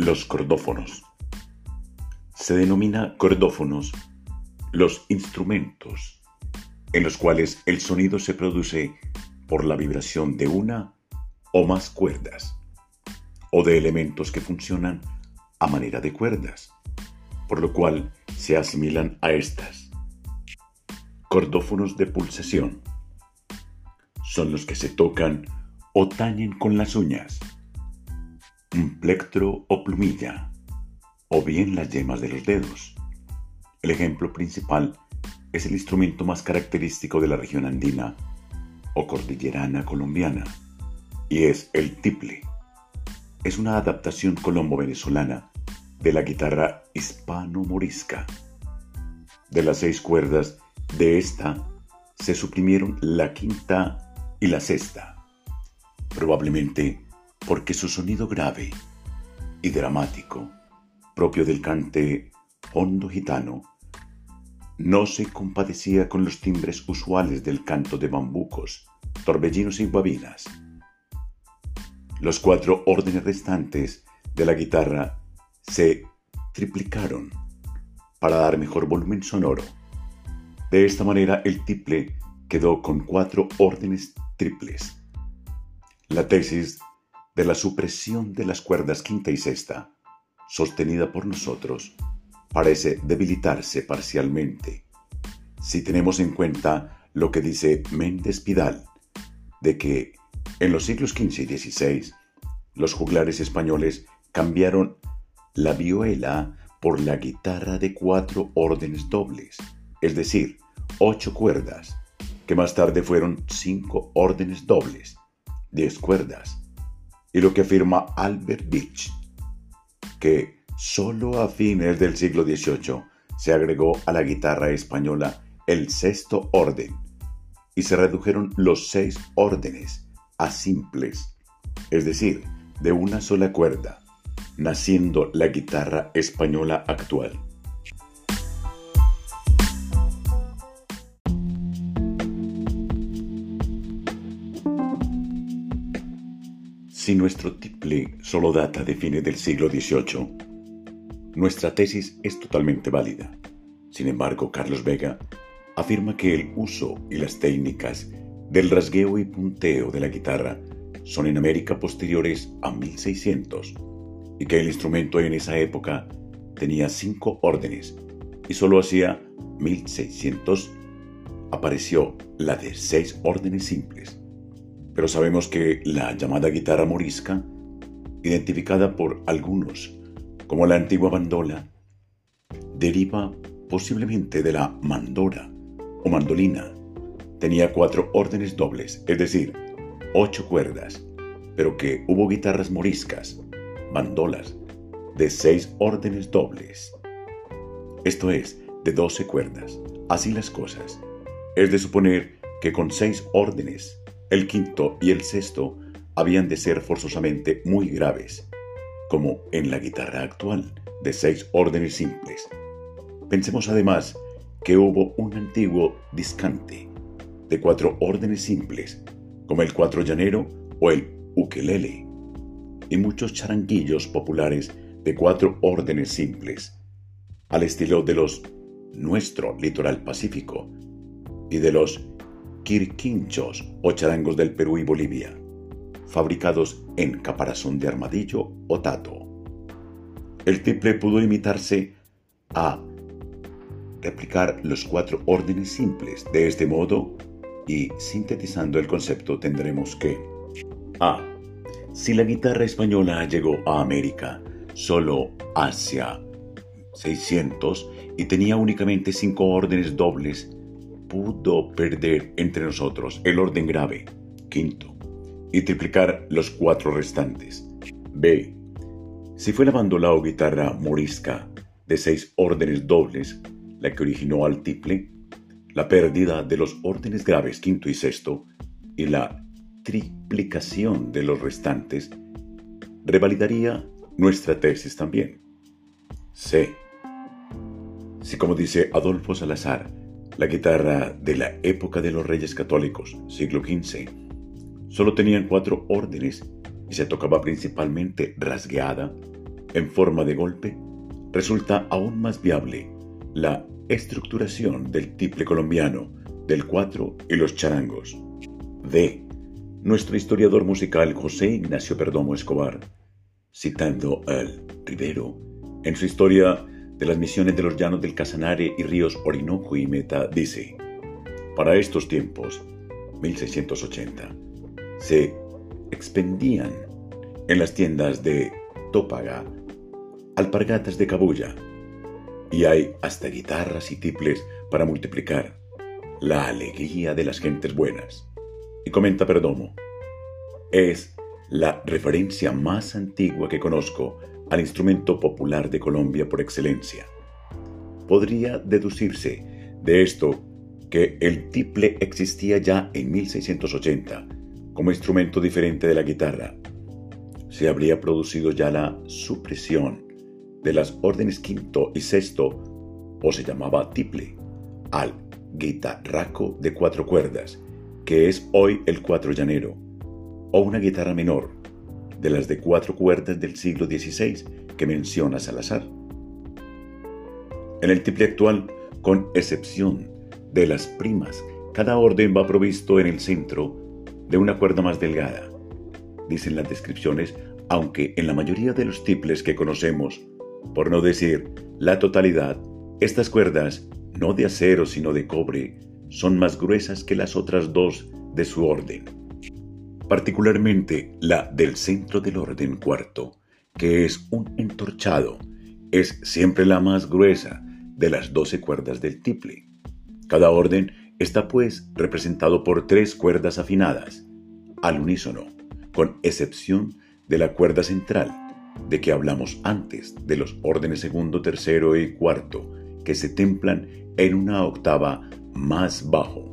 Los cordófonos. Se denomina cordófonos los instrumentos en los cuales el sonido se produce por la vibración de una o más cuerdas o de elementos que funcionan a manera de cuerdas, por lo cual se asimilan a estas. Cordófonos de pulsación son los que se tocan o tañen con las uñas plectro o plumilla, o bien las yemas de los dedos. El ejemplo principal es el instrumento más característico de la región andina o cordillerana colombiana, y es el tiple. Es una adaptación colombo-venezolana de la guitarra hispano-morisca. De las seis cuerdas de esta se suprimieron la quinta y la sexta. Probablemente porque su sonido grave y dramático, propio del cante hondo gitano, no se compadecía con los timbres usuales del canto de bambucos, torbellinos y guabinas. Los cuatro órdenes restantes de la guitarra se triplicaron para dar mejor volumen sonoro. De esta manera el tiple quedó con cuatro órdenes triples. La tesis de la supresión de las cuerdas quinta y sexta, sostenida por nosotros, parece debilitarse parcialmente. Si tenemos en cuenta lo que dice Méndez Pidal, de que en los siglos XV y XVI los juglares españoles cambiaron la vihuela por la guitarra de cuatro órdenes dobles, es decir, ocho cuerdas, que más tarde fueron cinco órdenes dobles, diez cuerdas, y lo que afirma Albert Beach, que solo a fines del siglo XVIII se agregó a la guitarra española el sexto orden y se redujeron los seis órdenes a simples, es decir, de una sola cuerda, naciendo la guitarra española actual. Si nuestro tiple solo data de fines del siglo XVIII, nuestra tesis es totalmente válida. Sin embargo, Carlos Vega afirma que el uso y las técnicas del rasgueo y punteo de la guitarra son en América posteriores a 1600 y que el instrumento en esa época tenía cinco órdenes y solo hacia 1600 apareció la de seis órdenes simples pero sabemos que la llamada guitarra morisca, identificada por algunos como la antigua bandola, deriva posiblemente de la mandora o mandolina. Tenía cuatro órdenes dobles, es decir, ocho cuerdas, pero que hubo guitarras moriscas, bandolas, de seis órdenes dobles. Esto es, de doce cuerdas. Así las cosas. Es de suponer que con seis órdenes el quinto y el sexto habían de ser forzosamente muy graves, como en la guitarra actual, de seis órdenes simples. Pensemos además que hubo un antiguo discante de cuatro órdenes simples, como el cuatro llanero o el ukelele, y muchos charanguillos populares de cuatro órdenes simples, al estilo de los nuestro litoral pacífico y de los quirquinchos o charangos del Perú y Bolivia, fabricados en caparazón de armadillo o tato. El tiple pudo imitarse a replicar los cuatro órdenes simples de este modo y sintetizando el concepto tendremos que A. Si la guitarra española llegó a América solo hacia 600 y tenía únicamente cinco órdenes dobles pudo perder entre nosotros el orden grave, quinto, y triplicar los cuatro restantes. B. Si fue la bandola o guitarra morisca de seis órdenes dobles la que originó al tiple, la pérdida de los órdenes graves quinto y sexto y la triplicación de los restantes revalidaría nuestra tesis también. C. Si como dice Adolfo Salazar, la guitarra de la época de los reyes católicos, siglo XV, solo tenían cuatro órdenes y se tocaba principalmente rasgueada, en forma de golpe, resulta aún más viable la estructuración del tiple colombiano, del cuatro y los charangos. D. Nuestro historiador musical José Ignacio Perdomo Escobar, citando al Rivero en su historia de las misiones de los llanos del Casanare y ríos Orinoco y Meta, dice, para estos tiempos, 1680, se expendían en las tiendas de Tópaga alpargatas de cabulla y hay hasta guitarras y tiples para multiplicar la alegría de las gentes buenas. Y comenta Perdomo, es la referencia más antigua que conozco al instrumento popular de Colombia por excelencia. Podría deducirse de esto que el tiple existía ya en 1680 como instrumento diferente de la guitarra. Se habría producido ya la supresión de las órdenes quinto y sexto, o se llamaba tiple, al guitarraco de cuatro cuerdas, que es hoy el cuatro llanero, o una guitarra menor, de las de cuatro cuerdas del siglo XVI que menciona Salazar. En el tiple actual, con excepción de las primas, cada orden va provisto en el centro de una cuerda más delgada. Dicen las descripciones, aunque en la mayoría de los tiples que conocemos, por no decir la totalidad, estas cuerdas, no de acero sino de cobre, son más gruesas que las otras dos de su orden. Particularmente la del centro del orden cuarto, que es un entorchado, es siempre la más gruesa de las doce cuerdas del tiple. Cada orden está pues representado por tres cuerdas afinadas, al unísono, con excepción de la cuerda central, de que hablamos antes, de los órdenes segundo, tercero y cuarto, que se templan en una octava más bajo.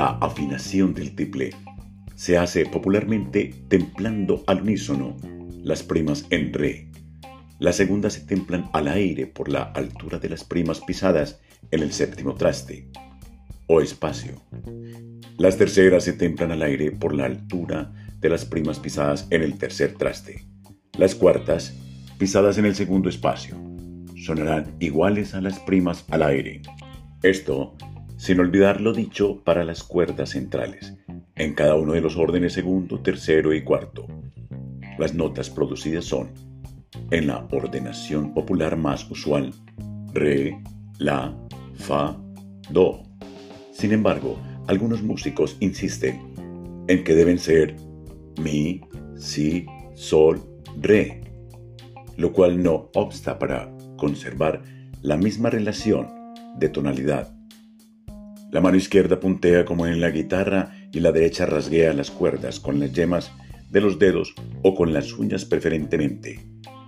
La afinación del tiple se hace popularmente templando al unísono las primas en re. Las segundas se templan al aire por la altura de las primas pisadas en el séptimo traste o espacio. Las terceras se templan al aire por la altura de las primas pisadas en el tercer traste. Las cuartas, pisadas en el segundo espacio, sonarán iguales a las primas al aire. Esto sin olvidar lo dicho para las cuerdas centrales, en cada uno de los órdenes segundo, tercero y cuarto. Las notas producidas son, en la ordenación popular más usual, re, la, fa, do. Sin embargo, algunos músicos insisten en que deben ser mi, si, sol, re, lo cual no obsta para conservar la misma relación de tonalidad la mano izquierda puntea como en la guitarra y la derecha rasguea las cuerdas con las yemas de los dedos o con las uñas preferentemente,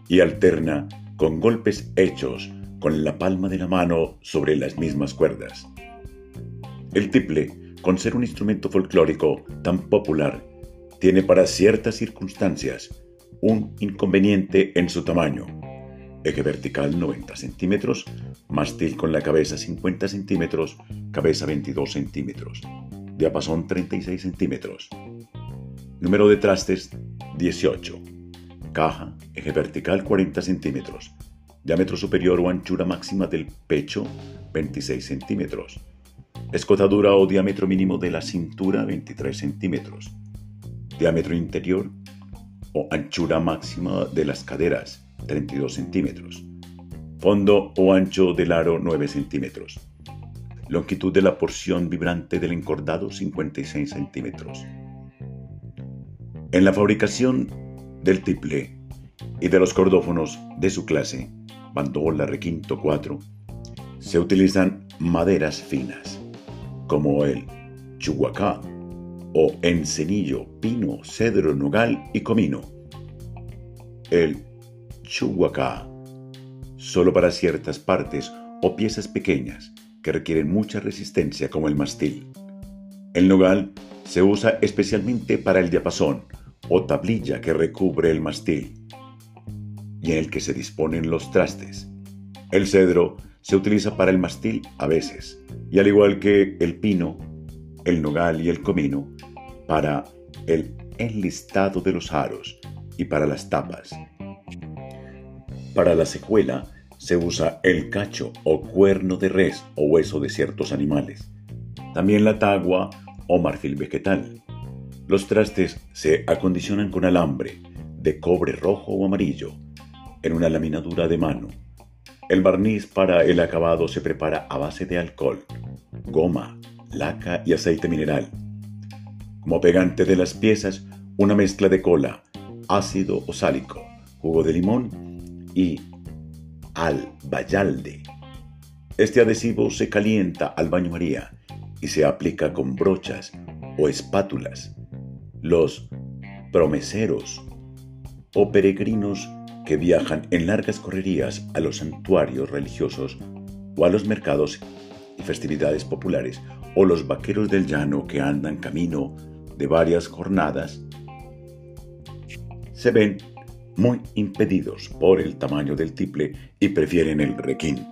y alterna con golpes hechos con la palma de la mano sobre las mismas cuerdas. El tiple, con ser un instrumento folclórico tan popular, tiene para ciertas circunstancias un inconveniente en su tamaño, eje vertical 90 centímetros, mástil con la cabeza 50 centímetros, cabeza 22 centímetros, diapasón 36 centímetros, número de trastes 18, caja, eje vertical 40 centímetros, diámetro superior o anchura máxima del pecho 26 centímetros, escotadura o diámetro mínimo de la cintura 23 centímetros, diámetro interior o anchura máxima de las caderas 32 centímetros. Fondo o ancho del aro 9 centímetros. Longitud de la porción vibrante del encordado 56 centímetros. En la fabricación del tiple y de los cordófonos de su clase, bandola, requinto 4, se utilizan maderas finas, como el chuhuacá o encenillo, pino, cedro, nogal y comino. El Chuhuacá, solo para ciertas partes o piezas pequeñas que requieren mucha resistencia como el mastil. El nogal se usa especialmente para el diapasón o tablilla que recubre el mastil y en el que se disponen los trastes. El cedro se utiliza para el mastil a veces, y al igual que el pino, el nogal y el comino, para el enlistado de los aros y para las tapas. Para la secuela se usa el cacho o cuerno de res o hueso de ciertos animales. También la tagua o marfil vegetal. Los trastes se acondicionan con alambre de cobre rojo o amarillo en una laminadura de mano. El barniz para el acabado se prepara a base de alcohol, goma, laca y aceite mineral. Como pegante de las piezas, una mezcla de cola, ácido o sálico, jugo de limón y albayalde. Este adhesivo se calienta al baño María y se aplica con brochas o espátulas. Los promeseros o peregrinos que viajan en largas correrías a los santuarios religiosos o a los mercados y festividades populares, o los vaqueros del llano que andan camino de varias jornadas, se ven muy impedidos por el tamaño del tiple y prefieren el requinto.